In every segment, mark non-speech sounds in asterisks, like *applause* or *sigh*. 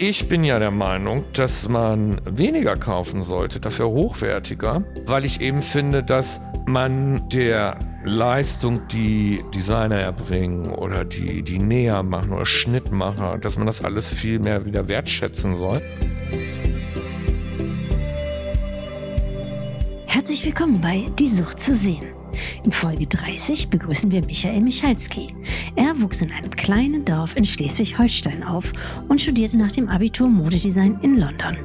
Ich bin ja der Meinung, dass man weniger kaufen sollte, dafür hochwertiger, weil ich eben finde, dass man der Leistung, die Designer erbringen oder die, die Näher machen oder Schnittmacher, dass man das alles viel mehr wieder wertschätzen soll. Herzlich willkommen bei Die Sucht zu sehen. In Folge 30 begrüßen wir Michael Michalski. Er wuchs in einem kleinen Dorf in Schleswig-Holstein auf und studierte nach dem Abitur Modedesign in London.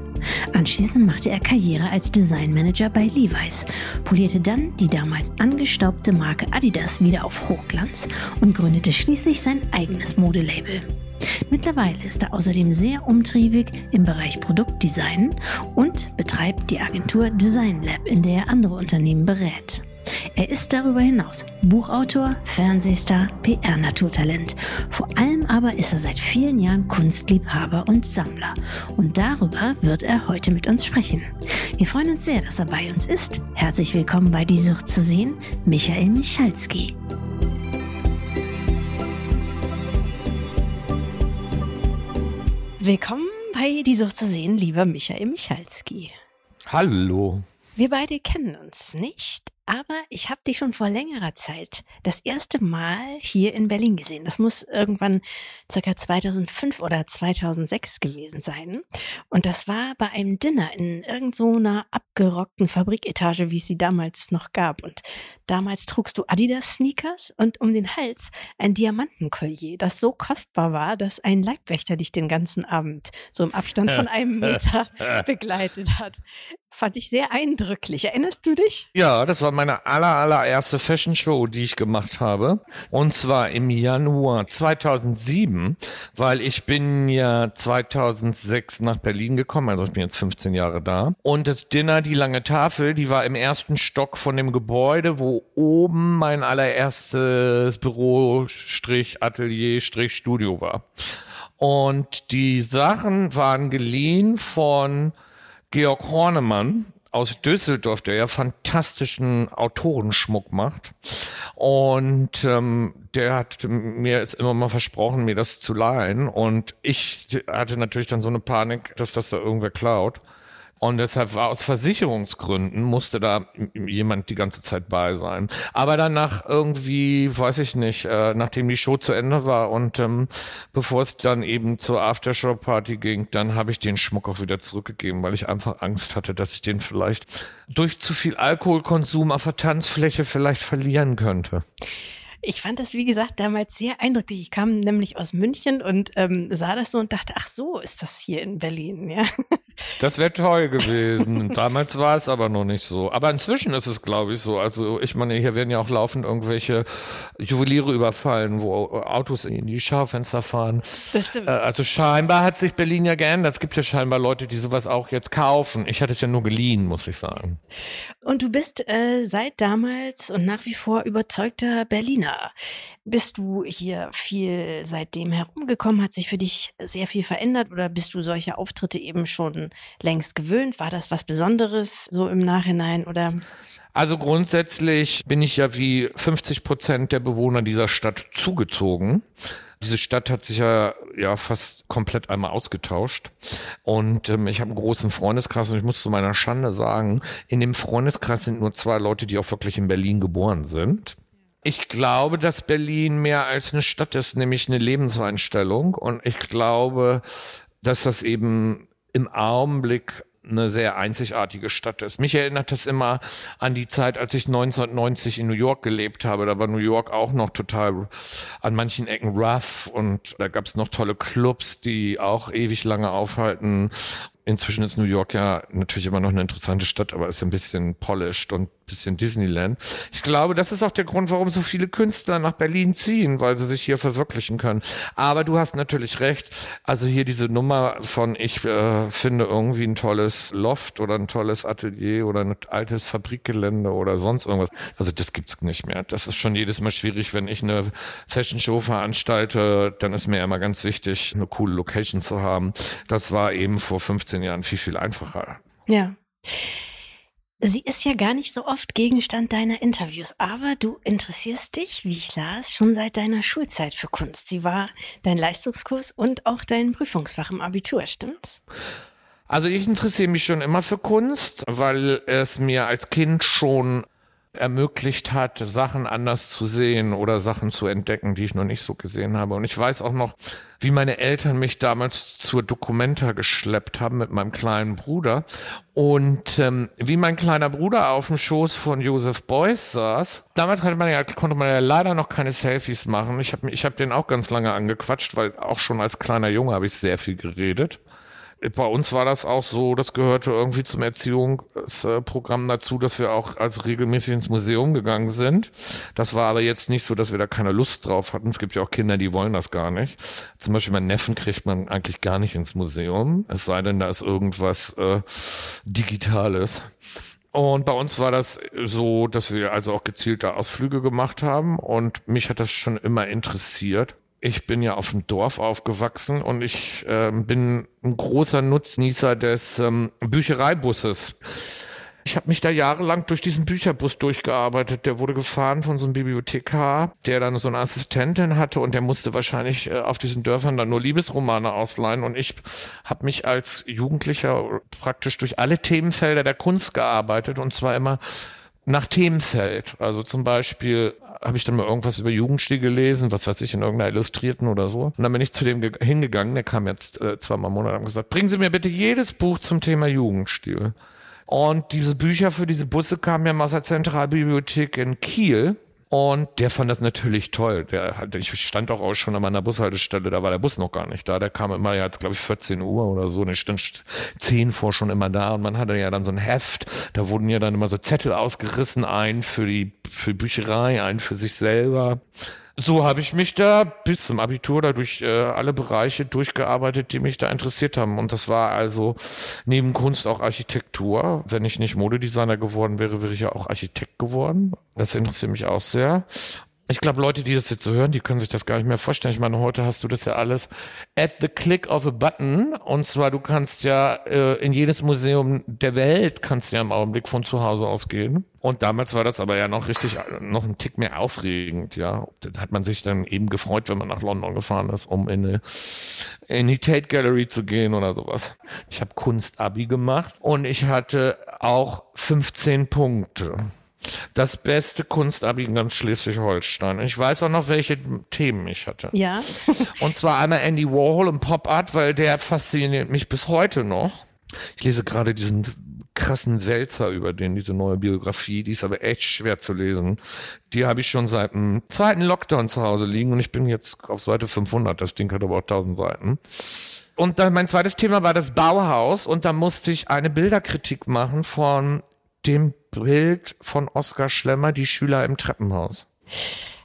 Anschließend machte er Karriere als Designmanager bei Levi's, polierte dann die damals angestaubte Marke Adidas wieder auf Hochglanz und gründete schließlich sein eigenes Modelabel. Mittlerweile ist er außerdem sehr umtriebig im Bereich Produktdesign und betreibt die Agentur Design Lab, in der er andere Unternehmen berät. Er ist darüber hinaus Buchautor, Fernsehstar, PR-Naturtalent. Vor allem aber ist er seit vielen Jahren Kunstliebhaber und Sammler. Und darüber wird er heute mit uns sprechen. Wir freuen uns sehr, dass er bei uns ist. Herzlich willkommen bei Die Sucht zu sehen, Michael Michalski. Willkommen bei Die Sucht zu sehen, lieber Michael Michalski. Hallo. Wir beide kennen uns nicht, aber ich habe dich schon vor längerer Zeit das erste Mal hier in Berlin gesehen. Das muss irgendwann circa 2005 oder 2006 gewesen sein. Und das war bei einem Dinner in irgendeiner so abgerockten Fabriketage, wie es sie damals noch gab. Und damals trugst du Adidas-Sneakers und um den Hals ein Diamantenkollier, das so kostbar war, dass ein Leibwächter dich den ganzen Abend so im Abstand von einem *laughs* Meter begleitet hat. Fand ich sehr eindrücklich. Erinnerst du dich? Ja, das war meine aller, allererste Fashion Show, die ich gemacht habe. Und zwar im Januar 2007, weil ich bin ja 2006 nach Berlin gekommen, also ich bin jetzt 15 Jahre da. Und das Dinner, die lange Tafel, die war im ersten Stock von dem Gebäude, wo oben mein allererstes Büro, Strich, Atelier, Strich, Studio war. Und die Sachen waren geliehen von Georg Hornemann, aus Düsseldorf, der ja fantastischen Autorenschmuck macht. Und ähm, der hat mir jetzt immer mal versprochen, mir das zu leihen. Und ich hatte natürlich dann so eine Panik, dass das da irgendwer klaut. Und deshalb war aus Versicherungsgründen musste da jemand die ganze Zeit bei sein. Aber dann nach irgendwie, weiß ich nicht, äh, nachdem die Show zu Ende war und ähm, bevor es dann eben zur Aftershow-Party ging, dann habe ich den Schmuck auch wieder zurückgegeben, weil ich einfach Angst hatte, dass ich den vielleicht durch zu viel Alkoholkonsum auf der Tanzfläche vielleicht verlieren könnte. Ich fand das, wie gesagt, damals sehr eindrücklich. Ich kam nämlich aus München und ähm, sah das so und dachte, ach so, ist das hier in Berlin, ja. *laughs* Das wäre toll gewesen. Damals war es aber noch nicht so. Aber inzwischen ist es, glaube ich, so. Also ich meine, hier werden ja auch laufend irgendwelche Juweliere überfallen, wo Autos in die Schaufenster fahren. Das stimmt. Äh, also scheinbar hat sich Berlin ja geändert. Es gibt ja scheinbar Leute, die sowas auch jetzt kaufen. Ich hatte es ja nur geliehen, muss ich sagen. Und du bist äh, seit damals und nach wie vor überzeugter Berliner. Bist du hier viel seitdem herumgekommen? Hat sich für dich sehr viel verändert oder bist du solche Auftritte eben schon längst gewöhnt? War das was Besonderes so im Nachhinein oder? Also grundsätzlich bin ich ja wie 50 Prozent der Bewohner dieser Stadt zugezogen. Diese Stadt hat sich ja, ja fast komplett einmal ausgetauscht. Und ähm, ich habe einen großen Freundeskreis und ich muss zu meiner Schande sagen, in dem Freundeskreis sind nur zwei Leute, die auch wirklich in Berlin geboren sind. Ich glaube, dass Berlin mehr als eine Stadt ist, nämlich eine Lebenseinstellung. Und ich glaube, dass das eben im Augenblick eine sehr einzigartige Stadt ist. Mich erinnert das immer an die Zeit, als ich 1990 in New York gelebt habe. Da war New York auch noch total an manchen Ecken rough und da gab es noch tolle Clubs, die auch ewig lange aufhalten. Inzwischen ist New York ja natürlich immer noch eine interessante Stadt, aber ist ein bisschen polished und bisschen Disneyland. Ich glaube, das ist auch der Grund, warum so viele Künstler nach Berlin ziehen, weil sie sich hier verwirklichen können. Aber du hast natürlich recht. Also hier diese Nummer von ich äh, finde irgendwie ein tolles Loft oder ein tolles Atelier oder ein altes Fabrikgelände oder sonst irgendwas. Also das gibt's nicht mehr. Das ist schon jedes Mal schwierig, wenn ich eine Fashion Show veranstalte, dann ist mir immer ganz wichtig, eine coole Location zu haben. Das war eben vor 15 Jahren viel, viel einfacher. Ja. Sie ist ja gar nicht so oft Gegenstand deiner Interviews, aber du interessierst dich, wie ich las, schon seit deiner Schulzeit für Kunst. Sie war dein Leistungskurs und auch dein Prüfungsfach im Abitur, stimmt's? Also ich interessiere mich schon immer für Kunst, weil es mir als Kind schon ermöglicht hat, Sachen anders zu sehen oder Sachen zu entdecken, die ich noch nicht so gesehen habe. Und ich weiß auch noch, wie meine Eltern mich damals zur Documenta geschleppt haben mit meinem kleinen Bruder und ähm, wie mein kleiner Bruder auf dem Schoß von Joseph Beuys saß. Damals man ja, konnte man ja leider noch keine Selfies machen. Ich habe ich hab den auch ganz lange angequatscht, weil auch schon als kleiner Junge habe ich sehr viel geredet bei uns war das auch so, das gehörte irgendwie zum Erziehungsprogramm dazu, dass wir auch also regelmäßig ins Museum gegangen sind. Das war aber jetzt nicht so, dass wir da keine Lust drauf hatten. Es gibt ja auch Kinder, die wollen das gar nicht. Zum Beispiel mein Neffen kriegt man eigentlich gar nicht ins Museum, es sei denn, da ist irgendwas äh, Digitales. Und bei uns war das so, dass wir also auch gezielte Ausflüge gemacht haben und mich hat das schon immer interessiert ich bin ja auf dem Dorf aufgewachsen und ich äh, bin ein großer Nutznießer des ähm, Büchereibusses. Ich habe mich da jahrelang durch diesen Bücherbus durchgearbeitet. Der wurde gefahren von so einem Bibliothekar, der dann so eine Assistentin hatte und der musste wahrscheinlich äh, auf diesen Dörfern dann nur Liebesromane ausleihen. Und ich habe mich als Jugendlicher praktisch durch alle Themenfelder der Kunst gearbeitet und zwar immer nach Themenfeld. Also zum Beispiel habe ich dann mal irgendwas über Jugendstil gelesen, was weiß ich, in irgendeiner Illustrierten oder so. Und dann bin ich zu dem hingegangen, der kam jetzt äh, zweimal im Monat und gesagt, bringen Sie mir bitte jedes Buch zum Thema Jugendstil. Und diese Bücher für diese Busse kamen ja aus der Zentralbibliothek in Kiel. Und der fand das natürlich toll. Der ich stand auch, auch schon an meiner Bushaltestelle, da war der Bus noch gar nicht da. Der kam immer ja, glaube ich, 14 Uhr oder so. Ich stand 10 vor schon immer da. Und man hatte ja dann so ein Heft. Da wurden ja dann immer so Zettel ausgerissen, ein für die, für Bücherei, ein für sich selber so habe ich mich da bis zum Abitur da durch äh, alle Bereiche durchgearbeitet, die mich da interessiert haben. Und das war also neben Kunst auch Architektur. Wenn ich nicht Modedesigner geworden wäre, wäre ich ja auch Architekt geworden. Das interessiert mich auch sehr. Ich glaube, Leute, die das jetzt so hören, die können sich das gar nicht mehr vorstellen. Ich meine, heute hast du das ja alles at the click of a button. Und zwar, du kannst ja äh, in jedes Museum der Welt kannst ja im Augenblick von zu Hause aus gehen. Und damals war das aber ja noch richtig, noch ein Tick mehr aufregend, ja. Da hat man sich dann eben gefreut, wenn man nach London gefahren ist, um in, eine, in die Tate Gallery zu gehen oder sowas. Ich habe Kunst-Abi gemacht und ich hatte auch 15 Punkte. Das beste Kunstabi in ganz Schleswig-Holstein. Ich weiß auch noch, welche Themen ich hatte. Ja. *laughs* und zwar einmal Andy Warhol im Pop Art, weil der fasziniert mich bis heute noch. Ich lese gerade diesen krassen Wälzer über den, diese neue Biografie, die ist aber echt schwer zu lesen. Die habe ich schon seit dem zweiten Lockdown zu Hause liegen und ich bin jetzt auf Seite 500. Das Ding hat aber auch 1000 Seiten. Und dann mein zweites Thema war das Bauhaus und da musste ich eine Bilderkritik machen von dem Bild von Oskar Schlemmer, die Schüler im Treppenhaus.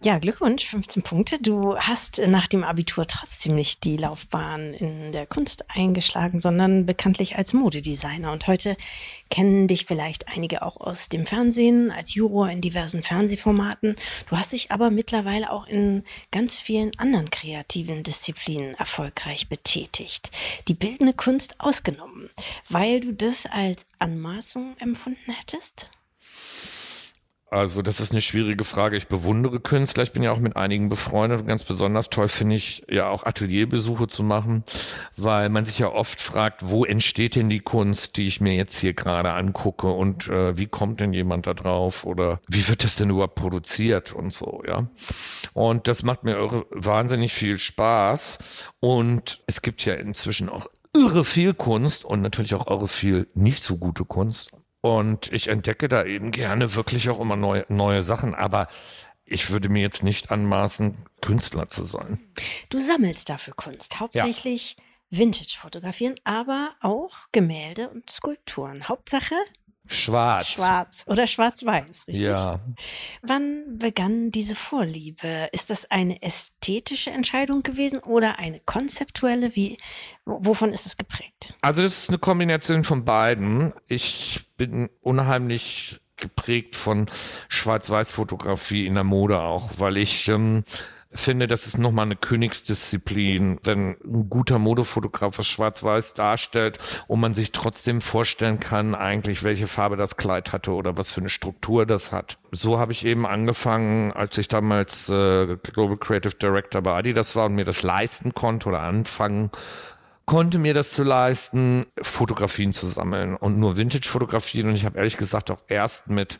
Ja, Glückwunsch, 15 Punkte. Du hast nach dem Abitur trotzdem nicht die Laufbahn in der Kunst eingeschlagen, sondern bekanntlich als Modedesigner. Und heute kennen dich vielleicht einige auch aus dem Fernsehen, als Juror in diversen Fernsehformaten. Du hast dich aber mittlerweile auch in ganz vielen anderen kreativen Disziplinen erfolgreich betätigt. Die bildende Kunst ausgenommen, weil du das als Anmaßung empfunden hättest? Also, das ist eine schwierige Frage. Ich bewundere Künstler. Ich bin ja auch mit einigen befreundet und ganz besonders toll finde ich ja auch Atelierbesuche zu machen, weil man sich ja oft fragt, wo entsteht denn die Kunst, die ich mir jetzt hier gerade angucke und äh, wie kommt denn jemand da drauf oder wie wird das denn überhaupt produziert und so, ja. Und das macht mir wahnsinnig viel Spaß und es gibt ja inzwischen auch irre viel Kunst und natürlich auch irre viel nicht so gute Kunst. Und ich entdecke da eben gerne wirklich auch immer neue, neue Sachen. Aber ich würde mir jetzt nicht anmaßen, Künstler zu sein. Du sammelst dafür Kunst, hauptsächlich ja. Vintage-Fotografieren, aber auch Gemälde und Skulpturen. Hauptsache Schwarz. Schwarz oder schwarz-weiß, richtig? Ja. Wann begann diese Vorliebe? Ist das eine ästhetische Entscheidung gewesen oder eine konzeptuelle? Wie, wovon ist es geprägt? Also das ist eine Kombination von beiden. Ich bin unheimlich geprägt von Schwarz-Weiß-Fotografie in der Mode auch, weil ich ähm, finde, das ist nochmal eine Königsdisziplin, wenn ein guter Modefotograf was schwarz-weiß darstellt und man sich trotzdem vorstellen kann, eigentlich, welche Farbe das Kleid hatte oder was für eine Struktur das hat. So habe ich eben angefangen, als ich damals äh, Global Creative Director bei Adidas war und mir das leisten konnte oder anfangen konnte mir das zu leisten, Fotografien zu sammeln und nur Vintage-Fotografien. Und ich habe ehrlich gesagt auch erst mit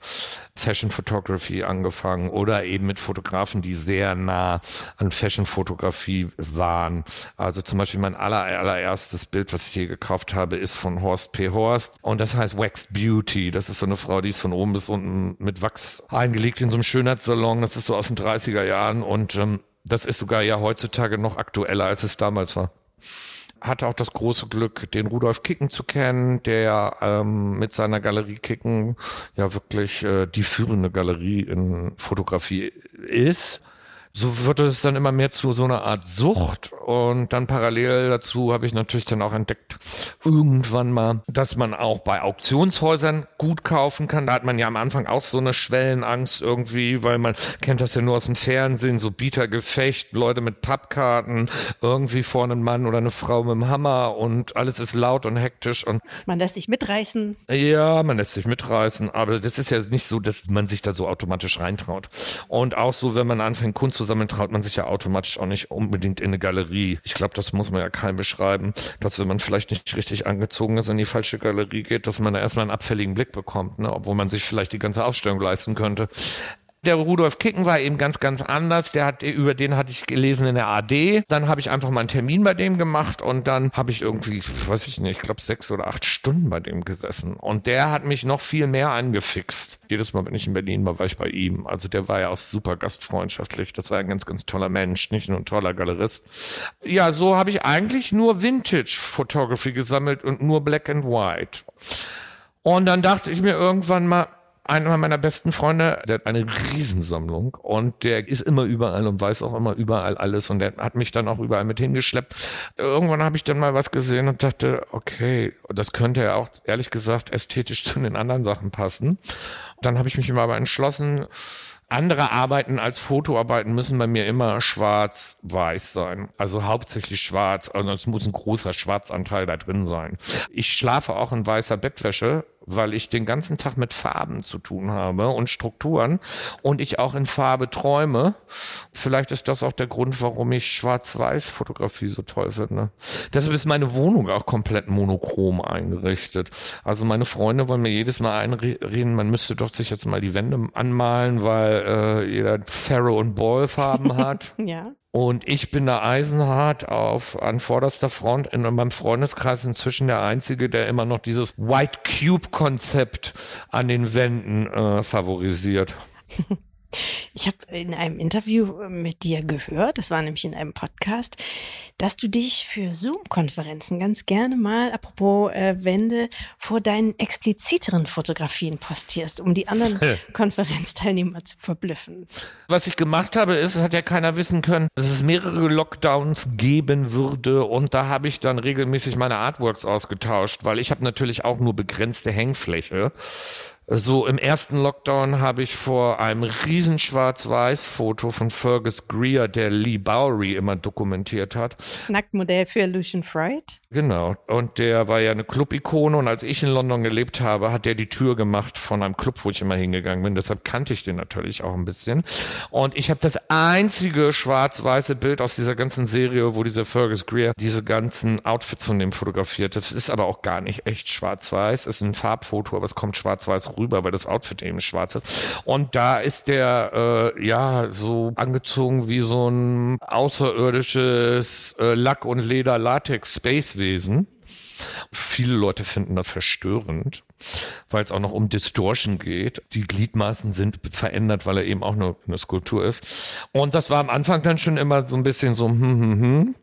Fashion Photography angefangen oder eben mit Fotografen, die sehr nah an Fashion-Fotografie waren. Also zum Beispiel mein aller, allererstes Bild, was ich hier gekauft habe, ist von Horst P. Horst und das heißt Wax Beauty. Das ist so eine Frau, die ist von oben bis unten mit Wachs eingelegt in so einem Schönheitssalon. Das ist so aus den 30er Jahren und ähm, das ist sogar ja heutzutage noch aktueller, als es damals war hatte auch das große Glück, den Rudolf Kicken zu kennen, der ähm, mit seiner Galerie Kicken ja wirklich äh, die führende Galerie in Fotografie ist so wird es dann immer mehr zu so einer Art Sucht. Und dann parallel dazu habe ich natürlich dann auch entdeckt, irgendwann mal, dass man auch bei Auktionshäusern gut kaufen kann. Da hat man ja am Anfang auch so eine Schwellenangst irgendwie, weil man kennt das ja nur aus dem Fernsehen, so Bietergefecht, Leute mit Pappkarten, irgendwie vorne ein Mann oder eine Frau mit dem Hammer und alles ist laut und hektisch und man lässt sich mitreißen. Ja, man lässt sich mitreißen, aber das ist ja nicht so, dass man sich da so automatisch reintraut. Und auch so, wenn man anfängt, Kunst zu sammeln, traut man sich ja automatisch auch nicht unbedingt in eine Galerie. Ich glaube, das muss man ja keinem beschreiben, dass wenn man vielleicht nicht richtig angezogen ist, in die falsche Galerie geht, dass man da erstmal einen abfälligen Blick bekommt, ne? obwohl man sich vielleicht die ganze Ausstellung leisten könnte. Der Rudolf Kicken war eben ganz, ganz anders. Der hat, über den hatte ich gelesen in der AD. Dann habe ich einfach mal einen Termin bei dem gemacht und dann habe ich irgendwie, weiß ich nicht, ich glaube sechs oder acht Stunden bei dem gesessen. Und der hat mich noch viel mehr angefixt. Jedes Mal, wenn ich in Berlin war, war ich bei ihm. Also der war ja auch super gastfreundschaftlich. Das war ein ganz, ganz toller Mensch, nicht nur ein toller Galerist. Ja, so habe ich eigentlich nur Vintage Photography gesammelt und nur Black and White. Und dann dachte ich mir irgendwann mal, einer meiner besten Freunde, der hat eine Riesensammlung und der ist immer überall und weiß auch immer überall alles und der hat mich dann auch überall mit hingeschleppt. Irgendwann habe ich dann mal was gesehen und dachte, okay, das könnte ja auch ehrlich gesagt ästhetisch *laughs* zu den anderen Sachen passen. Dann habe ich mich immer aber entschlossen, andere Arbeiten als Fotoarbeiten müssen bei mir immer schwarz-weiß sein. Also hauptsächlich schwarz. Also es muss ein großer Schwarzanteil da drin sein. Ich schlafe auch in weißer Bettwäsche, weil ich den ganzen Tag mit Farben zu tun habe und Strukturen und ich auch in Farbe träume. Vielleicht ist das auch der Grund, warum ich Schwarz-Weiß-Fotografie so toll finde. Deshalb ist meine Wohnung auch komplett monochrom eingerichtet. Also meine Freunde wollen mir jedes Mal einreden, man müsste doch sich jetzt mal die Wände anmalen, weil äh, jeder Pharaoh und Ball Farben *laughs* hat. ja. Und ich bin da eisenhart auf an vorderster Front in meinem Freundeskreis inzwischen der Einzige, der immer noch dieses White Cube Konzept an den Wänden äh, favorisiert. *laughs* Ich habe in einem Interview äh, mit dir gehört, das war nämlich in einem Podcast, dass du dich für Zoom-Konferenzen ganz gerne mal, apropos äh, Wände, vor deinen expliziteren Fotografien postierst, um die anderen Konferenzteilnehmer zu verblüffen. Was ich gemacht habe, ist, es hat ja keiner wissen können, dass es mehrere Lockdowns geben würde und da habe ich dann regelmäßig meine Artworks ausgetauscht, weil ich habe natürlich auch nur begrenzte Hängfläche. So im ersten Lockdown habe ich vor einem riesen Schwarz-Weiß-Foto von Fergus Greer, der Lee Bowery immer dokumentiert hat. Nacktmodell für Lucian Freud. Genau. Und der war ja eine Club-Ikone und als ich in London gelebt habe, hat der die Tür gemacht von einem Club, wo ich immer hingegangen bin. Deshalb kannte ich den natürlich auch ein bisschen. Und ich habe das einzige schwarz-weiße Bild aus dieser ganzen Serie, wo dieser Fergus Greer diese ganzen Outfits von dem fotografiert. Das ist aber auch gar nicht echt schwarz-weiß. Es ist ein Farbfoto, aber es kommt schwarz-weiß rüber, weil das Outfit eben schwarz ist. Und da ist der äh, ja so angezogen wie so ein außerirdisches äh, Lack- und Leder-Latex-Spacewesen. Viele Leute finden das verstörend, weil es auch noch um Distortion geht. Die Gliedmaßen sind verändert, weil er eben auch nur eine Skulptur ist. Und das war am Anfang dann schon immer so ein bisschen so, hm, hm, hm.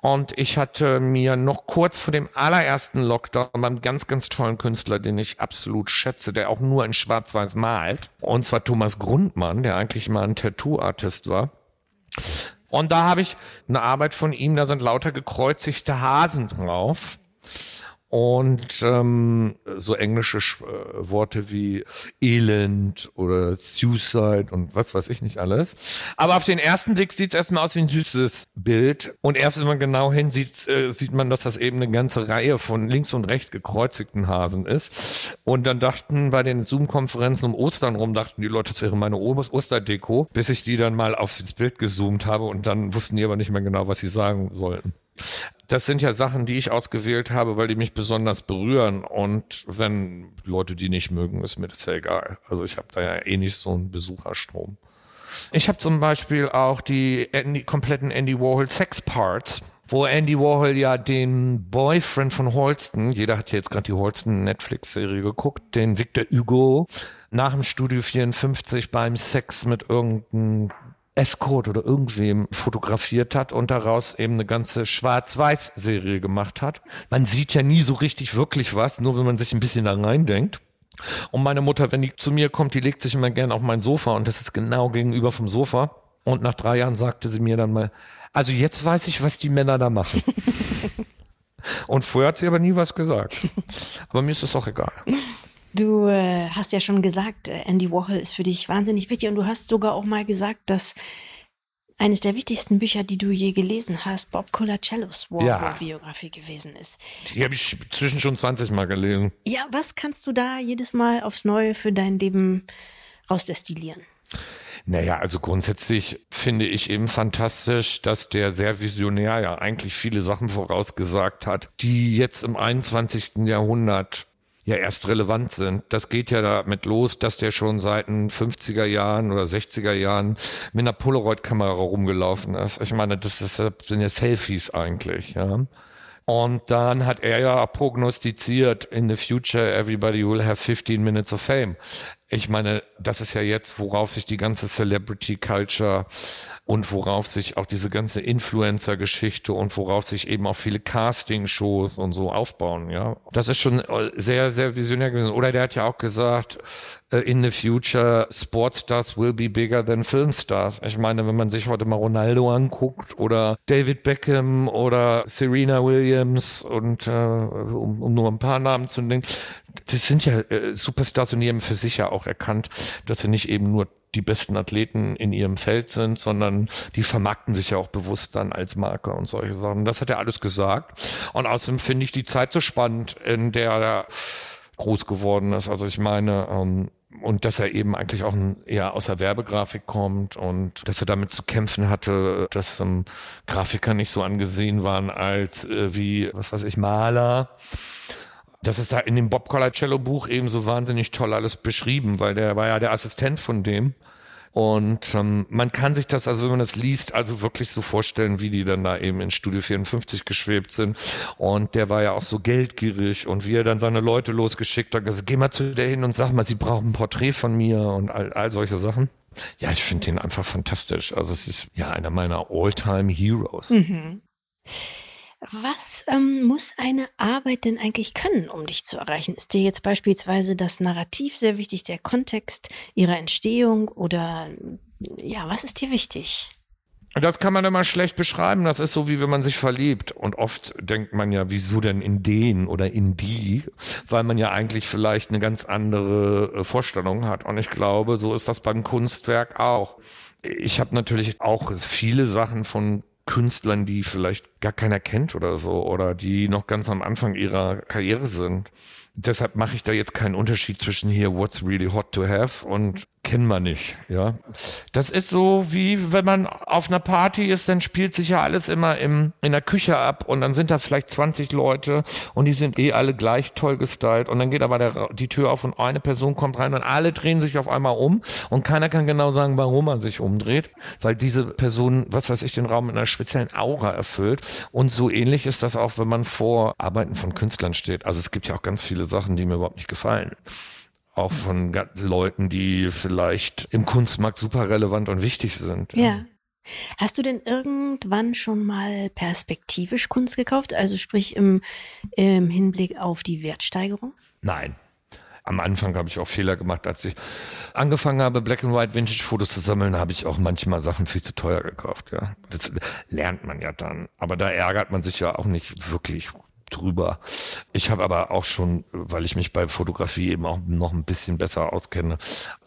Und ich hatte mir noch kurz vor dem allerersten Lockdown beim ganz, ganz tollen Künstler, den ich absolut schätze, der auch nur in Schwarz-Weiß malt, und zwar Thomas Grundmann, der eigentlich mal ein Tattoo-Artist war. Und da habe ich eine Arbeit von ihm, da sind lauter gekreuzigte Hasen drauf. Und ähm, so englische Sch äh, Worte wie Elend oder Suicide und was weiß ich nicht alles. Aber auf den ersten Blick sieht es erstmal aus wie ein süßes Bild und erst wenn man genau hinsieht, äh, sieht man, dass das eben eine ganze Reihe von links und rechts gekreuzigten Hasen ist. Und dann dachten bei den Zoom-Konferenzen um Ostern rum, dachten die Leute, das wäre meine Osterdeko, bis ich die dann mal aufs Bild gezoomt habe und dann wussten die aber nicht mehr genau, was sie sagen sollten das sind ja Sachen, die ich ausgewählt habe, weil die mich besonders berühren. Und wenn Leute die nicht mögen, ist mir das ja egal. Also ich habe da ja eh nicht so einen Besucherstrom. Ich habe zum Beispiel auch die Andy, kompletten Andy Warhol Sex Parts, wo Andy Warhol ja den Boyfriend von Holston, jeder hat ja jetzt gerade die Holston Netflix-Serie geguckt, den Victor Hugo, nach dem Studio 54 beim Sex mit irgendeinem Escort oder irgendwem fotografiert hat und daraus eben eine ganze Schwarz-Weiß-Serie gemacht hat. Man sieht ja nie so richtig wirklich was, nur wenn man sich ein bisschen da reindenkt. Und meine Mutter, wenn die zu mir kommt, die legt sich immer gern auf mein Sofa und das ist genau gegenüber vom Sofa. Und nach drei Jahren sagte sie mir dann mal, also jetzt weiß ich, was die Männer da machen. *laughs* und vorher hat sie aber nie was gesagt. Aber mir ist das auch egal. Du äh, hast ja schon gesagt, äh, Andy Warhol ist für dich wahnsinnig wichtig und du hast sogar auch mal gesagt, dass eines der wichtigsten Bücher, die du je gelesen hast, Bob Colacellos Warhol-Biografie ja. gewesen ist. Die habe ich zwischen schon 20 Mal gelesen. Ja, was kannst du da jedes Mal aufs Neue für dein Leben rausdestillieren? Naja, also grundsätzlich finde ich eben fantastisch, dass der sehr visionär ja eigentlich viele Sachen vorausgesagt hat, die jetzt im 21. Jahrhundert ja erst relevant sind. Das geht ja damit los, dass der schon seit den 50er Jahren oder 60er Jahren mit einer Polaroid-Kamera rumgelaufen ist. Ich meine, das, ist, das sind ja Selfies eigentlich, ja. Und dann hat er ja prognostiziert, in the future everybody will have 15 minutes of fame. Ich meine, das ist ja jetzt, worauf sich die ganze Celebrity Culture und worauf sich auch diese ganze Influencer-Geschichte und worauf sich eben auch viele Casting-Shows und so aufbauen, ja. Das ist schon äh, sehr, sehr visionär gewesen. Oder der hat ja auch gesagt, in the future, Sportstars will be bigger than Filmstars. Ich meine, wenn man sich heute mal Ronaldo anguckt oder David Beckham oder Serena Williams und äh, um, um nur ein paar Namen zu nennen, das sind ja äh, Superstars und die haben für sich ja auch erkannt, dass sie nicht eben nur die besten Athleten in ihrem Feld sind, sondern die vermarkten sich ja auch bewusst dann als Marke und solche Sachen. Das hat er alles gesagt. Und außerdem finde ich die Zeit so spannend, in der er groß geworden ist. Also ich meine, ähm, und dass er eben eigentlich auch eher aus der Werbegrafik kommt und dass er damit zu kämpfen hatte, dass ähm, Grafiker nicht so angesehen waren als äh, wie, was weiß ich, Maler das ist da in dem Bob Colacello Buch eben so wahnsinnig toll alles beschrieben, weil der war ja der Assistent von dem. Und ähm, man kann sich das, also wenn man das liest, also wirklich so vorstellen, wie die dann da eben in Studio 54 geschwebt sind. Und der war ja auch so geldgierig und wie er dann seine Leute losgeschickt hat, also geh mal zu der hin und sag mal, sie brauchen ein Porträt von mir und all, all solche Sachen. Ja, ich finde den einfach fantastisch. Also es ist ja einer meiner All-Time Heroes. Mhm. Was ähm, muss eine Arbeit denn eigentlich können, um dich zu erreichen? Ist dir jetzt beispielsweise das Narrativ sehr wichtig, der Kontext ihrer Entstehung oder ja, was ist dir wichtig? Das kann man immer schlecht beschreiben. Das ist so, wie wenn man sich verliebt. Und oft denkt man ja, wieso denn in den oder in die? Weil man ja eigentlich vielleicht eine ganz andere äh, Vorstellung hat. Und ich glaube, so ist das beim Kunstwerk auch. Ich habe natürlich auch viele Sachen von Künstlern, die vielleicht gar keiner kennt oder so oder die noch ganz am Anfang ihrer Karriere sind. Deshalb mache ich da jetzt keinen Unterschied zwischen hier What's really hot to have und kennen wir nicht, ja. Das ist so wie wenn man auf einer Party ist, dann spielt sich ja alles immer im, in der Küche ab und dann sind da vielleicht 20 Leute und die sind eh alle gleich toll gestylt und dann geht aber der, die Tür auf und eine Person kommt rein und alle drehen sich auf einmal um und keiner kann genau sagen, warum man sich umdreht, weil diese Person, was weiß ich, den Raum mit einer speziellen Aura erfüllt und so ähnlich ist das auch, wenn man vor Arbeiten von Künstlern steht. Also es gibt ja auch ganz viele Sachen, die mir überhaupt nicht gefallen auch von Leuten, die vielleicht im Kunstmarkt super relevant und wichtig sind. Ja. ja. Hast du denn irgendwann schon mal perspektivisch Kunst gekauft? Also sprich im, im Hinblick auf die Wertsteigerung? Nein. Am Anfang habe ich auch Fehler gemacht, als ich angefangen habe, Black and White Vintage Fotos zu sammeln, habe ich auch manchmal Sachen viel zu teuer gekauft. Ja, das lernt man ja dann. Aber da ärgert man sich ja auch nicht wirklich drüber. Ich habe aber auch schon, weil ich mich bei Fotografie eben auch noch ein bisschen besser auskenne,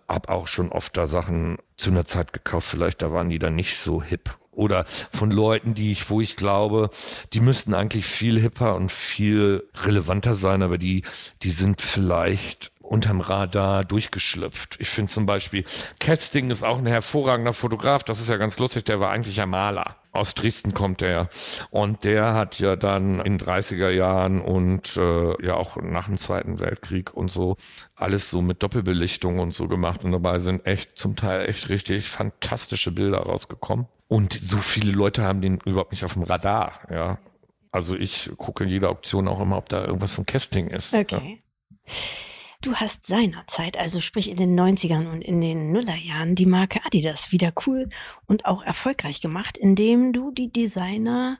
habe auch schon oft da Sachen zu einer Zeit gekauft, vielleicht da waren die dann nicht so hip oder von Leuten, die ich, wo ich glaube, die müssten eigentlich viel hipper und viel relevanter sein, aber die, die sind vielleicht unterm Radar durchgeschlüpft. Ich finde zum Beispiel, Casting ist auch ein hervorragender Fotograf. Das ist ja ganz lustig. Der war eigentlich ein Maler. Aus Dresden kommt der. Und der hat ja dann in 30er Jahren und äh, ja auch nach dem Zweiten Weltkrieg und so alles so mit Doppelbelichtung und so gemacht. Und dabei sind echt zum Teil echt richtig fantastische Bilder rausgekommen. Und so viele Leute haben den überhaupt nicht auf dem Radar, ja. Also ich gucke in jeder Auktion auch immer, ob da irgendwas von Casting ist. Okay. Ja. Du hast seinerzeit, also sprich in den 90ern und in den Nullerjahren, die Marke Adidas wieder cool und auch erfolgreich gemacht, indem du die Designer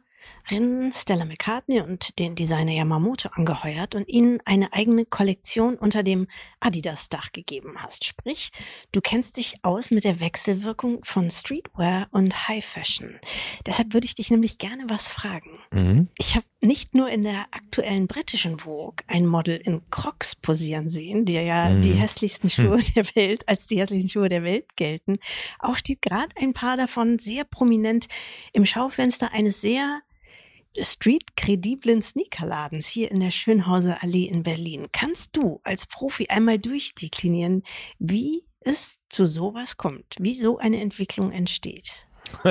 Rin Stella McCartney und den Designer Yamamoto angeheuert und ihnen eine eigene Kollektion unter dem Adidas-Dach gegeben hast. Sprich, du kennst dich aus mit der Wechselwirkung von Streetwear und High Fashion. Deshalb würde ich dich nämlich gerne was fragen. Mhm. Ich habe nicht nur in der aktuellen britischen Vogue ein Model in Crocs posieren sehen, die ja mhm. die hässlichsten Schuhe hm. der Welt als die hässlichen Schuhe der Welt gelten. Auch steht gerade ein paar davon sehr prominent im Schaufenster eines sehr street-krediblen Sneakerladens hier in der Schönhauser Allee in Berlin. Kannst du als Profi einmal durchdeklinieren, wie es zu sowas kommt, wie so eine Entwicklung entsteht? *laughs*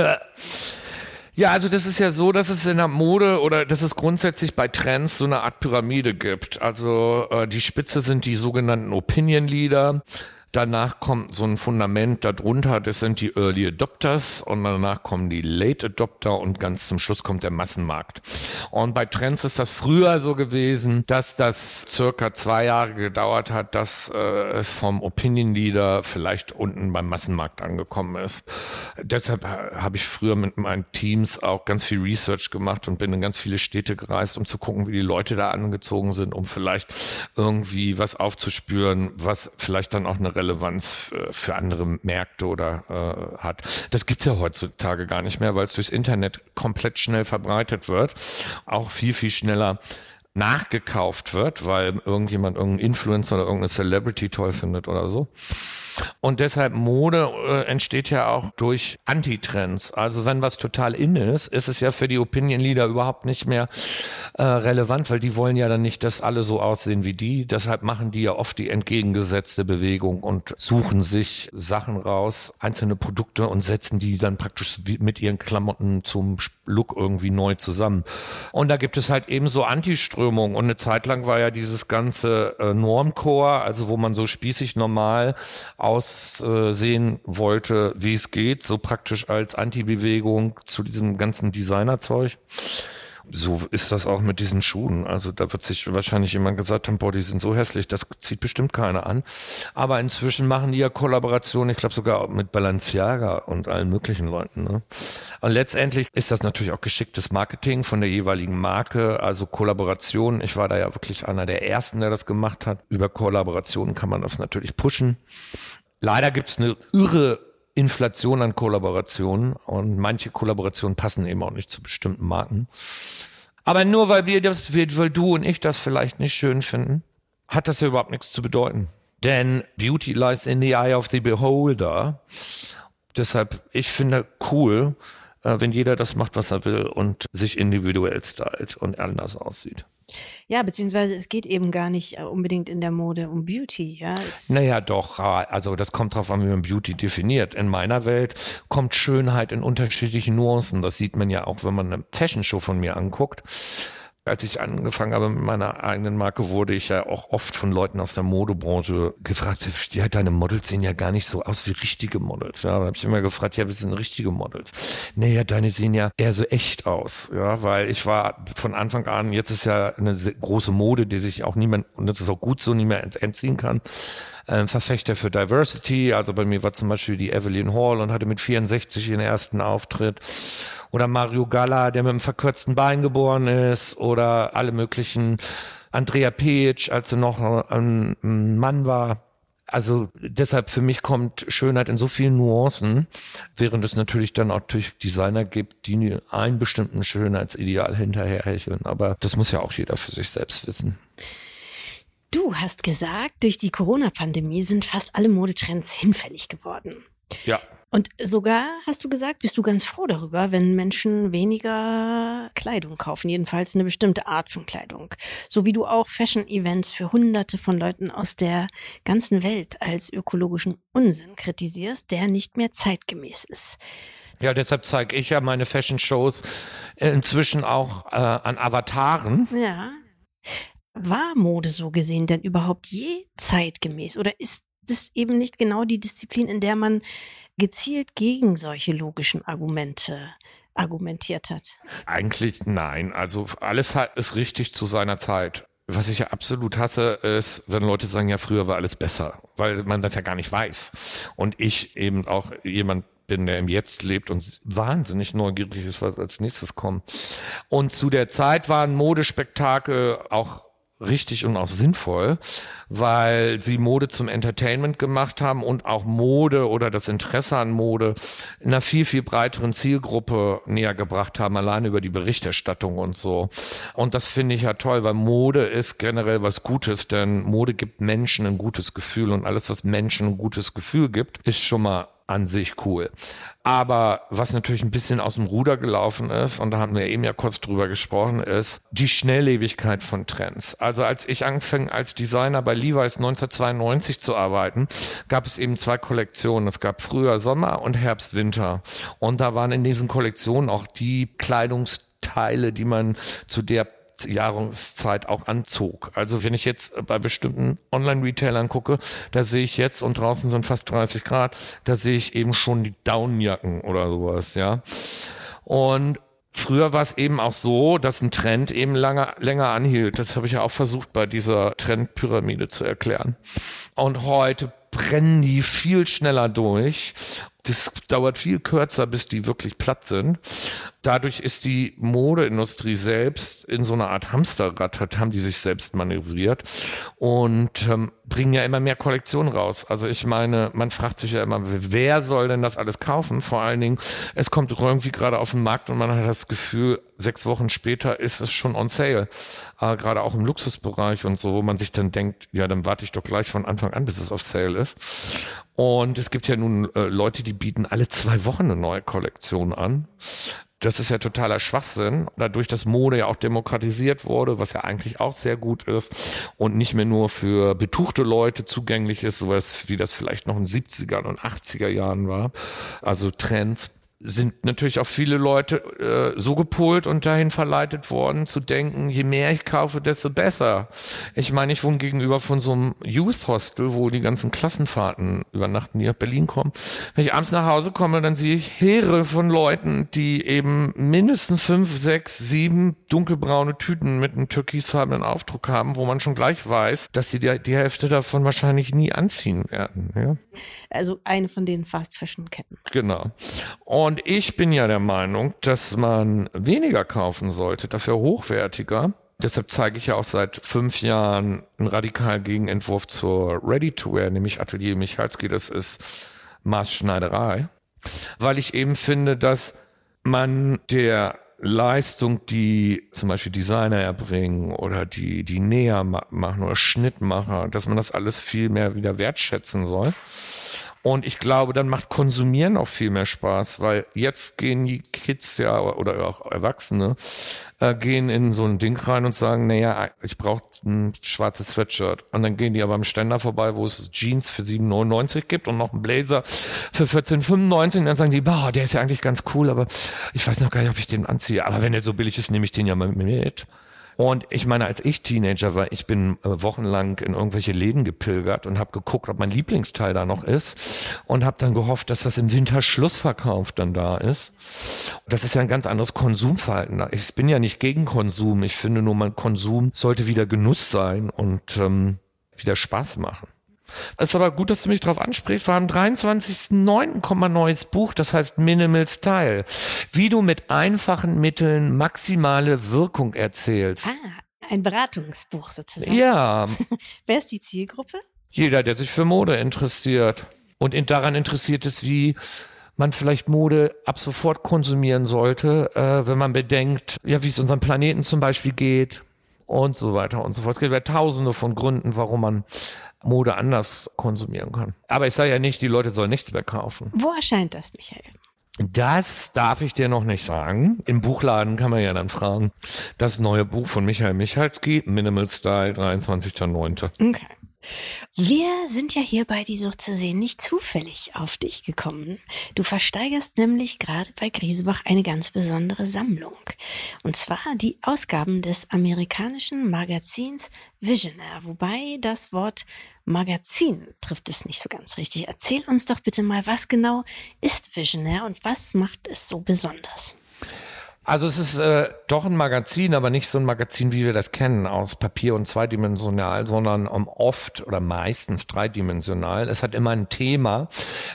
Ja, also das ist ja so, dass es in der Mode oder dass es grundsätzlich bei Trends so eine Art Pyramide gibt. Also äh, die Spitze sind die sogenannten Opinion Leader. Danach kommt so ein Fundament darunter, das sind die Early Adopters und danach kommen die Late Adopter und ganz zum Schluss kommt der Massenmarkt. Und bei Trends ist das früher so gewesen, dass das circa zwei Jahre gedauert hat, dass äh, es vom Opinion Leader vielleicht unten beim Massenmarkt angekommen ist. Deshalb habe ich früher mit meinen Teams auch ganz viel Research gemacht und bin in ganz viele Städte gereist, um zu gucken, wie die Leute da angezogen sind, um vielleicht irgendwie was aufzuspüren, was vielleicht dann auch eine Relevanz für andere Märkte oder äh, hat. Das gibt's ja heutzutage gar nicht mehr, weil es durchs Internet komplett schnell verbreitet wird. Auch viel, viel schneller nachgekauft wird, weil irgendjemand irgendein Influencer oder irgendeine Celebrity toll findet oder so. Und deshalb Mode äh, entsteht ja auch durch Antitrends. Also wenn was total in ist, ist es ja für die Opinion Leader überhaupt nicht mehr äh, relevant, weil die wollen ja dann nicht, dass alle so aussehen wie die. Deshalb machen die ja oft die entgegengesetzte Bewegung und suchen sich Sachen raus, einzelne Produkte und setzen die dann praktisch mit ihren Klamotten zum Look irgendwie neu zusammen. Und da gibt es halt eben so Anti-Strömungen. Und eine Zeit lang war ja dieses ganze äh, Normcore, also wo man so spießig normal aussehen wollte, wie es geht, so praktisch als Anti-Bewegung zu diesem ganzen Designerzeug so ist das auch mit diesen Schuhen. Also da wird sich wahrscheinlich jemand gesagt haben, boah, die sind so hässlich, das zieht bestimmt keiner an. Aber inzwischen machen die ja Kollaborationen, ich glaube sogar mit Balenciaga und allen möglichen Leuten. Ne? Und letztendlich ist das natürlich auch geschicktes Marketing von der jeweiligen Marke, also Kollaboration. Ich war da ja wirklich einer der ersten, der das gemacht hat. Über Kollaborationen kann man das natürlich pushen. Leider gibt's eine irre Inflation an Kollaborationen und manche Kollaborationen passen eben auch nicht zu bestimmten Marken. Aber nur weil wir das, weil du und ich das vielleicht nicht schön finden, hat das ja überhaupt nichts zu bedeuten. Denn Beauty lies in the eye of the beholder. Deshalb, ich finde cool, äh, wenn jeder das macht, was er will und sich individuell stylt und anders aussieht. Ja, beziehungsweise es geht eben gar nicht äh, unbedingt in der Mode um Beauty, ja. Es naja, doch, also das kommt drauf an, wie man Beauty definiert. In meiner Welt kommt Schönheit in unterschiedlichen Nuancen. Das sieht man ja auch, wenn man eine Fashion Show von mir anguckt als ich angefangen habe mit meiner eigenen Marke, wurde ich ja auch oft von Leuten aus der Modebranche gefragt, ja, deine Models sehen ja gar nicht so aus wie richtige Models. Ja, da habe ich immer gefragt, ja, was sind richtige Models? Naja, deine sehen ja eher so echt aus. Ja, weil ich war von Anfang an, jetzt ist ja eine große Mode, die sich auch niemand, und das ist auch gut so, mehr entziehen kann äh, Verfechter für Diversity. Also bei mir war zum Beispiel die Evelyn Hall und hatte mit 64 ihren ersten Auftritt. Oder Mario Galla, der mit einem verkürzten Bein geboren ist. Oder alle möglichen Andrea Page, als sie noch ein Mann war. Also deshalb für mich kommt Schönheit in so vielen Nuancen, während es natürlich dann auch durch Designer gibt, die einen bestimmten Schönheitsideal hinterherhecheln. Aber das muss ja auch jeder für sich selbst wissen. Du hast gesagt, durch die Corona-Pandemie sind fast alle Modetrends hinfällig geworden. Ja. Und sogar, hast du gesagt, bist du ganz froh darüber, wenn Menschen weniger Kleidung kaufen, jedenfalls eine bestimmte Art von Kleidung. So wie du auch Fashion-Events für Hunderte von Leuten aus der ganzen Welt als ökologischen Unsinn kritisierst, der nicht mehr zeitgemäß ist. Ja, deshalb zeige ich ja meine Fashion-Shows inzwischen auch äh, an Avataren. Ja. War Mode so gesehen denn überhaupt je zeitgemäß oder ist das eben nicht genau die Disziplin, in der man gezielt gegen solche logischen Argumente argumentiert hat? Eigentlich nein. Also alles ist richtig zu seiner Zeit. Was ich ja absolut hasse, ist, wenn Leute sagen, ja, früher war alles besser, weil man das ja gar nicht weiß. Und ich eben auch jemand bin, der im Jetzt lebt und wahnsinnig neugierig ist, was als nächstes kommt. Und zu der Zeit waren Modespektakel auch richtig und auch sinnvoll, weil sie Mode zum Entertainment gemacht haben und auch Mode oder das Interesse an Mode in einer viel, viel breiteren Zielgruppe näher gebracht haben, alleine über die Berichterstattung und so. Und das finde ich ja toll, weil Mode ist generell was Gutes, denn Mode gibt Menschen ein gutes Gefühl und alles, was Menschen ein gutes Gefühl gibt, ist schon mal an sich cool. Aber was natürlich ein bisschen aus dem Ruder gelaufen ist, und da haben wir eben ja kurz drüber gesprochen, ist die Schnelllebigkeit von Trends. Also als ich anfing als Designer bei Levi's 1992 zu arbeiten, gab es eben zwei Kollektionen. Es gab Frühjahr Sommer und Herbst Winter. Und da waren in diesen Kollektionen auch die Kleidungsteile, die man zu der Jahreszeit auch anzog. Also wenn ich jetzt bei bestimmten Online-Retailern gucke, da sehe ich jetzt, und draußen sind fast 30 Grad, da sehe ich eben schon die Downjacken oder sowas, ja. Und Früher war es eben auch so, dass ein Trend eben lange, länger anhielt. Das habe ich ja auch versucht bei dieser Trendpyramide zu erklären. Und heute brennen die viel schneller durch das dauert viel kürzer, bis die wirklich platt sind. Dadurch ist die Modeindustrie selbst in so einer Art Hamsterrad, hat, haben die sich selbst manövriert und ähm, bringen ja immer mehr Kollektionen raus. Also ich meine, man fragt sich ja immer, wer soll denn das alles kaufen? Vor allen Dingen, es kommt irgendwie gerade auf den Markt und man hat das Gefühl, sechs Wochen später ist es schon on sale. Äh, gerade auch im Luxusbereich und so, wo man sich dann denkt, ja, dann warte ich doch gleich von Anfang an, bis es auf sale ist. Und es gibt ja nun äh, Leute, die bieten alle zwei Wochen eine neue Kollektion an. Das ist ja totaler Schwachsinn. Dadurch, dass Mode ja auch demokratisiert wurde, was ja eigentlich auch sehr gut ist und nicht mehr nur für betuchte Leute zugänglich ist, sowas wie das vielleicht noch in 70er und 80er Jahren war. Also Trends sind natürlich auch viele Leute äh, so gepolt und dahin verleitet worden zu denken, je mehr ich kaufe, desto besser. Ich meine, ich wohne gegenüber von so einem Youth Hostel, wo die ganzen Klassenfahrten übernachten, die nach Berlin kommen. Wenn ich abends nach Hause komme, dann sehe ich Heere von Leuten, die eben mindestens fünf, sechs, sieben dunkelbraune Tüten mit einem türkisfarbenen Aufdruck haben, wo man schon gleich weiß, dass sie die, die Hälfte davon wahrscheinlich nie anziehen werden. Ja? Also eine von den Fast Fashion Ketten. Genau. Und und ich bin ja der Meinung, dass man weniger kaufen sollte, dafür hochwertiger. Deshalb zeige ich ja auch seit fünf Jahren einen radikalen Gegenentwurf zur Ready-to-Wear, nämlich Atelier Michalski. Das ist Maßschneiderei. Weil ich eben finde, dass man der Leistung, die zum Beispiel Designer erbringen oder die, die Näher machen oder Schnittmacher, dass man das alles viel mehr wieder wertschätzen soll. Und ich glaube, dann macht Konsumieren auch viel mehr Spaß, weil jetzt gehen die Kids ja oder auch Erwachsene äh, gehen in so ein Ding rein und sagen, naja, ich brauche ein schwarzes Sweatshirt. Und dann gehen die aber am Ständer vorbei, wo es Jeans für 7,99 gibt und noch einen Blazer für 14,95. Und dann sagen die, boah, der ist ja eigentlich ganz cool, aber ich weiß noch gar nicht, ob ich den anziehe. Aber wenn der so billig ist, nehme ich den ja mal mit. Und ich meine, als ich Teenager war, ich bin äh, wochenlang in irgendwelche Läden gepilgert und habe geguckt, ob mein Lieblingsteil da noch ist und habe dann gehofft, dass das im Winter Schlussverkauf dann da ist. Das ist ja ein ganz anderes Konsumverhalten. Ich bin ja nicht gegen Konsum. Ich finde nur, mein Konsum sollte wieder Genuss sein und ähm, wieder Spaß machen. Es ist aber gut, dass du mich darauf ansprichst. Wir haben 23.09. kommt ein neues Buch, das heißt Minimal Style. Wie du mit einfachen Mitteln maximale Wirkung erzählst. Ah, ein Beratungsbuch sozusagen. Ja. *laughs* Wer ist die Zielgruppe? Jeder, der sich für Mode interessiert und daran interessiert ist, wie man vielleicht Mode ab sofort konsumieren sollte, äh, wenn man bedenkt, ja, wie es unserem Planeten zum Beispiel geht und so weiter und so fort. Es gibt ja tausende von Gründen, warum man Mode anders konsumieren kann. Aber ich sage ja nicht, die Leute sollen nichts mehr kaufen. Wo erscheint das, Michael? Das darf ich dir noch nicht sagen. Im Buchladen kann man ja dann fragen. Das neue Buch von Michael Michalski, Minimal Style, 23.09. Okay. Wir sind ja hier bei Die Sucht zu sehen nicht zufällig auf dich gekommen. Du versteigerst nämlich gerade bei Griesebach eine ganz besondere Sammlung. Und zwar die Ausgaben des amerikanischen Magazins Visionaire, wobei das Wort Magazin trifft es nicht so ganz richtig. Erzähl uns doch bitte mal, was genau ist Visionaire und was macht es so besonders? Also es ist äh, doch ein Magazin, aber nicht so ein Magazin, wie wir das kennen, aus Papier und zweidimensional, sondern um, oft oder meistens dreidimensional. Es hat immer ein Thema,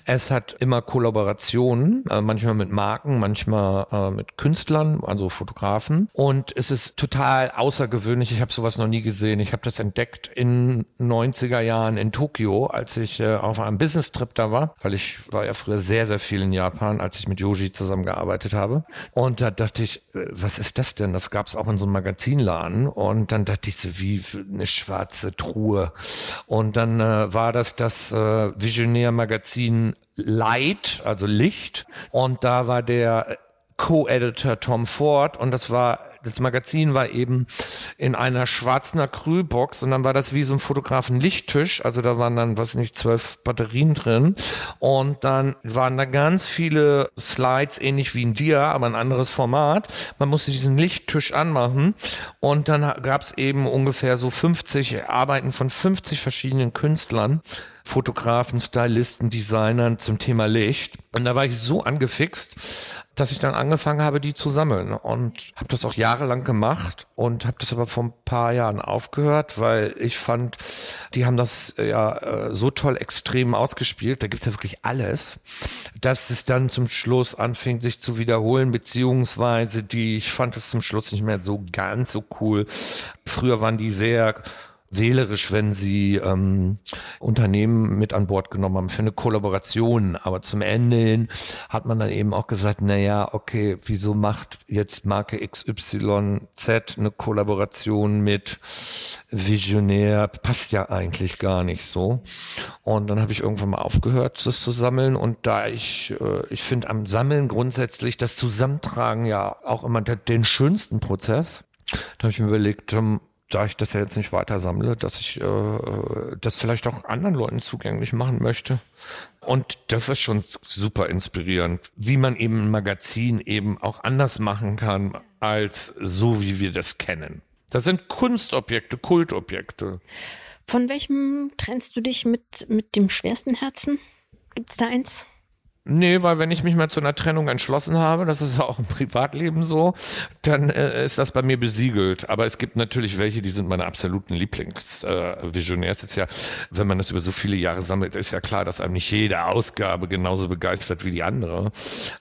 es hat immer Kollaborationen, äh, manchmal mit Marken, manchmal äh, mit Künstlern, also Fotografen. Und es ist total außergewöhnlich. Ich habe sowas noch nie gesehen. Ich habe das entdeckt in 90er Jahren in Tokio, als ich äh, auf einem Business-Trip da war, weil ich war ja früher sehr, sehr viel in Japan, als ich mit Yoji zusammengearbeitet habe. Und da dachte ich, äh, was ist das denn? Das gab es auch in so einem Magazinladen. Und dann dachte ich so, wie eine schwarze Truhe. Und dann äh, war das das äh, Visionär-Magazin Light, also Licht. Und da war der Co-Editor Tom Ford und das war das Magazin war eben in einer schwarzen Acrylbox und dann war das wie so ein Fotografen-Lichttisch. Also da waren dann, was nicht, zwölf Batterien drin. Und dann waren da ganz viele Slides, ähnlich wie ein Dia, aber ein anderes Format. Man musste diesen Lichttisch anmachen und dann gab es eben ungefähr so 50 Arbeiten von 50 verschiedenen Künstlern. Fotografen, Stylisten, Designern zum Thema Licht. Und da war ich so angefixt, dass ich dann angefangen habe, die zu sammeln und habe das auch jahrelang gemacht und habe das aber vor ein paar Jahren aufgehört, weil ich fand, die haben das ja äh, so toll extrem ausgespielt, da gibt's ja wirklich alles, dass es dann zum Schluss anfing, sich zu wiederholen, beziehungsweise die, ich fand es zum Schluss nicht mehr so ganz so cool. Früher waren die sehr wählerisch, wenn sie ähm, Unternehmen mit an Bord genommen haben für eine Kollaboration. Aber zum Ende hin hat man dann eben auch gesagt, na ja, okay, wieso macht jetzt Marke XYZ eine Kollaboration mit Visionär? Passt ja eigentlich gar nicht so. Und dann habe ich irgendwann mal aufgehört, das zu sammeln. Und da ich, äh, ich finde am Sammeln grundsätzlich das Zusammentragen ja auch immer den schönsten Prozess. Da habe ich mir überlegt, ähm, da ich das ja jetzt nicht weiter sammle, dass ich äh, das vielleicht auch anderen Leuten zugänglich machen möchte. Und das ist schon super inspirierend, wie man eben ein Magazin eben auch anders machen kann, als so wie wir das kennen. Das sind Kunstobjekte, Kultobjekte. Von welchem trennst du dich mit, mit dem schwersten Herzen? Gibt es da eins? Nee, weil wenn ich mich mal zu einer Trennung entschlossen habe, das ist auch im Privatleben so, dann äh, ist das bei mir besiegelt. Aber es gibt natürlich welche, die sind meine absoluten Lieblingsvisionärs. Äh, ist ja, wenn man das über so viele Jahre sammelt, ist ja klar, dass einem nicht jede Ausgabe genauso begeistert wie die andere.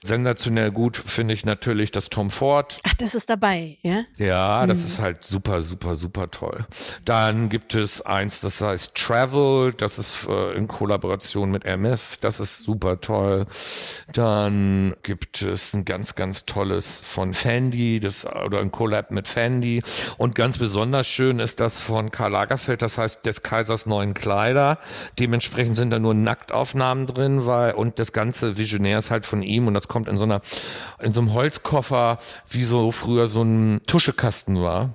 Sensationell gut finde ich natürlich das Tom Ford. Ach, das ist dabei, ja? Ja, das hm. ist halt super, super, super toll. Dann gibt es eins, das heißt Travel, das ist äh, in Kollaboration mit MS, das ist super toll. Dann gibt es ein ganz, ganz tolles von Fendi, das, oder ein Collab mit Fendi. Und ganz besonders schön ist das von Karl Lagerfeld, das heißt des Kaisers neuen Kleider. Dementsprechend sind da nur Nacktaufnahmen drin, weil, und das ganze Visionär ist halt von ihm und das kommt in so einer, in so einem Holzkoffer, wie so früher so ein Tuschekasten war.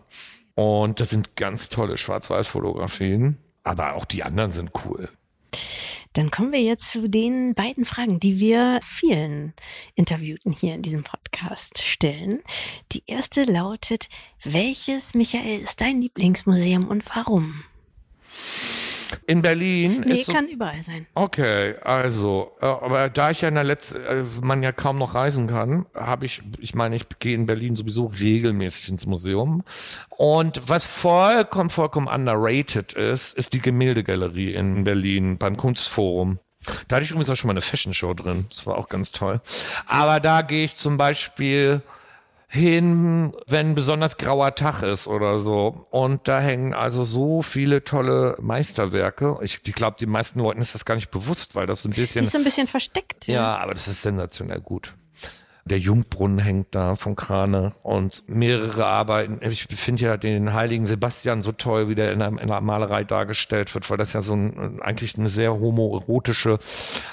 Und das sind ganz tolle Schwarz-Weiß-Fotografien. Aber auch die anderen sind cool. Dann kommen wir jetzt zu den beiden Fragen, die wir vielen Interviewten hier in diesem Podcast stellen. Die erste lautet, welches, Michael, ist dein Lieblingsmuseum und warum? In Berlin nee, ist kann so, überall sein. Okay, also, äh, aber da ich ja in der letzten, äh, man ja kaum noch reisen kann, habe ich, ich meine, ich gehe in Berlin sowieso regelmäßig ins Museum. Und was vollkommen, vollkommen underrated ist, ist die Gemäldegalerie in Berlin beim Kunstforum. Da hatte ich übrigens auch schon mal eine Fashion Show drin. Das war auch ganz toll. Aber da gehe ich zum Beispiel hin, wenn besonders grauer Tag ist oder so. Und da hängen also so viele tolle Meisterwerke. Ich, ich glaube, den meisten Leuten ist das gar nicht bewusst, weil das ein bisschen. Ist so ein bisschen versteckt. Ja, ja aber das ist sensationell gut. Der Jungbrunnen hängt da von Krane und mehrere Arbeiten. Ich finde ja den heiligen Sebastian so toll, wie der in der, in der, Malerei dargestellt wird, weil das ja so ein, eigentlich eine sehr homoerotische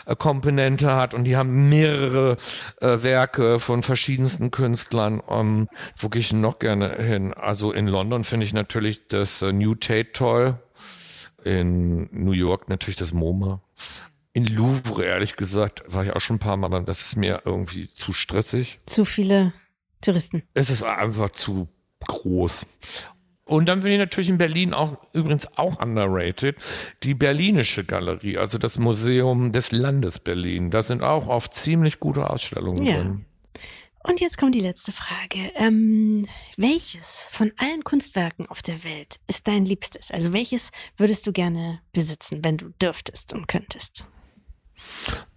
äh, Komponente hat und die haben mehrere äh, Werke von verschiedensten Künstlern. Ähm, wo gehe ich noch gerne hin? Also in London finde ich natürlich das äh, New Tate toll. In New York natürlich das MoMA in Louvre, ehrlich gesagt, war ich auch schon ein paar Mal, aber das ist mir irgendwie zu stressig. Zu viele Touristen. Es ist einfach zu groß. Und dann bin ich natürlich in Berlin auch übrigens auch underrated. Die Berlinische Galerie, also das Museum des Landes Berlin. Da sind auch oft ziemlich gute Ausstellungen ja. drin. Und jetzt kommt die letzte Frage. Ähm, welches von allen Kunstwerken auf der Welt ist dein Liebstes? Also welches würdest du gerne besitzen, wenn du dürftest und könntest?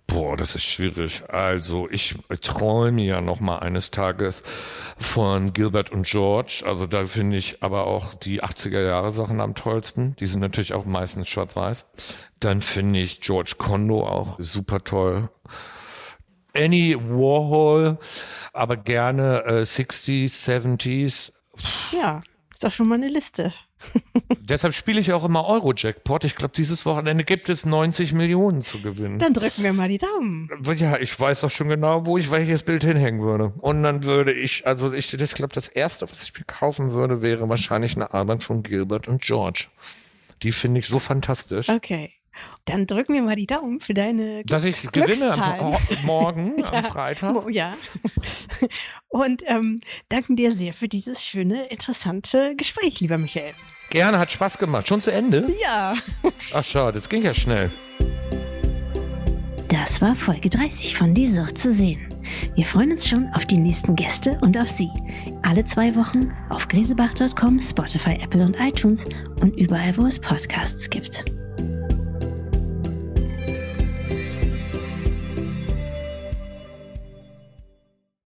Boah, das ist schwierig. Also ich träume ja noch mal eines Tages von Gilbert und George. Also da finde ich aber auch die 80er Jahre Sachen am tollsten. Die sind natürlich auch meistens schwarz-weiß. Dann finde ich George Kondo auch super toll. Annie Warhol, aber gerne äh, 60s, 70s. Ja, ist doch schon mal eine Liste. Deshalb spiele ich auch immer Euro-Jackpot. Ich glaube, dieses Wochenende gibt es 90 Millionen zu gewinnen. Dann drücken wir mal die Daumen. Ja, ich weiß auch schon genau, wo ich welches Bild hinhängen würde. Und dann würde ich, also ich, ich glaube, das erste, was ich mir kaufen würde, wäre wahrscheinlich eine Arbeit von Gilbert und George. Die finde ich so fantastisch. Okay. Dann drücken wir mal die Daumen für deine Dass ich gewinne am, morgen, *laughs* ja, am Freitag. Ja. Und ähm, danken dir sehr für dieses schöne, interessante Gespräch, lieber Michael. Gerne, hat Spaß gemacht. Schon zu Ende? Ja. Ach schade, das ging ja schnell. Das war Folge 30 von Die Sucht zu sehen. Wir freuen uns schon auf die nächsten Gäste und auf Sie. Alle zwei Wochen auf griesebach.com, Spotify, Apple und iTunes und überall, wo es Podcasts gibt.